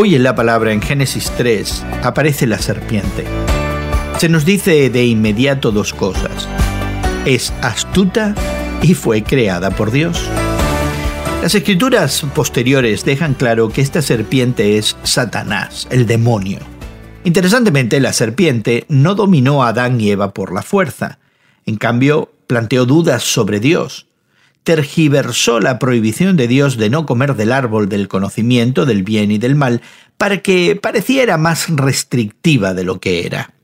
Hoy en la palabra en Génesis 3 aparece la serpiente. Se nos dice de inmediato dos cosas. Es astuta y fue creada por Dios. Las escrituras posteriores dejan claro que esta serpiente es Satanás, el demonio. Interesantemente, la serpiente no dominó a Adán y Eva por la fuerza. En cambio, planteó dudas sobre Dios tergiversó la prohibición de Dios de no comer del árbol del conocimiento del bien y del mal para que pareciera más restrictiva de lo que era.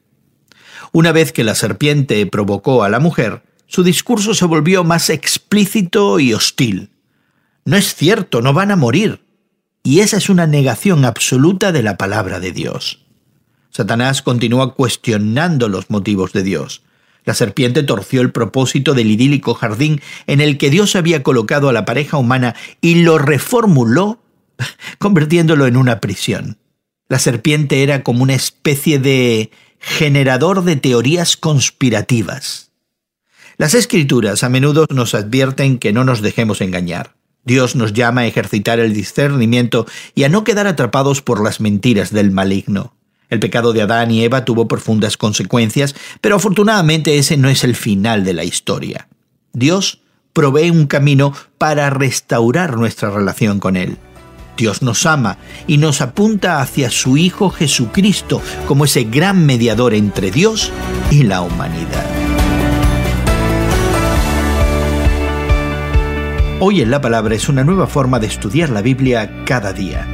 Una vez que la serpiente provocó a la mujer, su discurso se volvió más explícito y hostil. No es cierto, no van a morir. Y esa es una negación absoluta de la palabra de Dios. Satanás continúa cuestionando los motivos de Dios. La serpiente torció el propósito del idílico jardín en el que Dios había colocado a la pareja humana y lo reformuló convirtiéndolo en una prisión. La serpiente era como una especie de generador de teorías conspirativas. Las escrituras a menudo nos advierten que no nos dejemos engañar. Dios nos llama a ejercitar el discernimiento y a no quedar atrapados por las mentiras del maligno. El pecado de Adán y Eva tuvo profundas consecuencias, pero afortunadamente ese no es el final de la historia. Dios provee un camino para restaurar nuestra relación con Él. Dios nos ama y nos apunta hacia su Hijo Jesucristo como ese gran mediador entre Dios y la humanidad. Hoy en la Palabra es una nueva forma de estudiar la Biblia cada día.